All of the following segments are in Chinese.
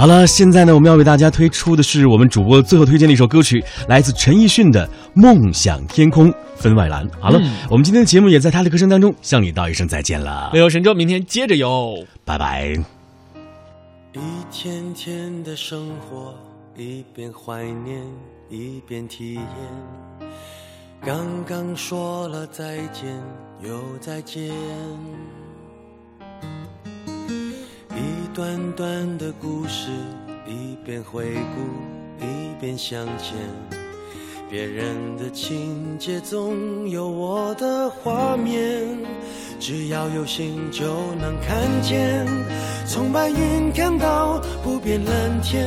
好了，现在呢，我们要为大家推出的是我们主播最后推荐的一首歌曲，来自陈奕迅的《梦想天空》分外蓝。好了，我们今天的节目也在他的歌声当中向你道一声再见了。没有神州，明天接着游，拜拜。一天天的生活，一边怀念，一边体验。刚刚说了再见，又再见。短短的故事，一边回顾，一边向前。别人的情节总有我的画面，只要有心就能看见。从白云看到不变蓝天，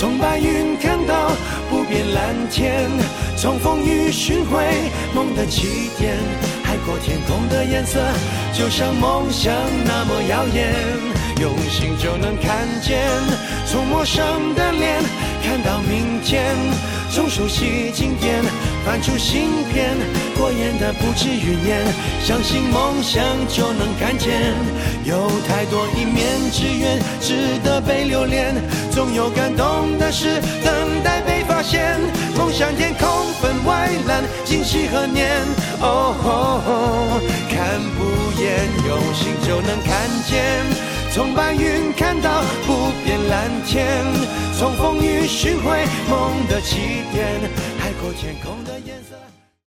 从白云看到不变蓝天，从风雨寻回梦的起点。海阔天空的颜色，就像梦想那么耀眼。用心就能看见，从陌生的脸看到明天，从熟悉经典翻出新篇，过眼的不止云烟，相信梦想就能看见。有太多一面之缘，值得被留恋，总有感动的事等待被发现。梦想天空分外蓝，惊喜何年？哦，看不厌，用心就能看见。从白云看到不变蓝天，从风雨寻回梦的起点，海阔天空的眼。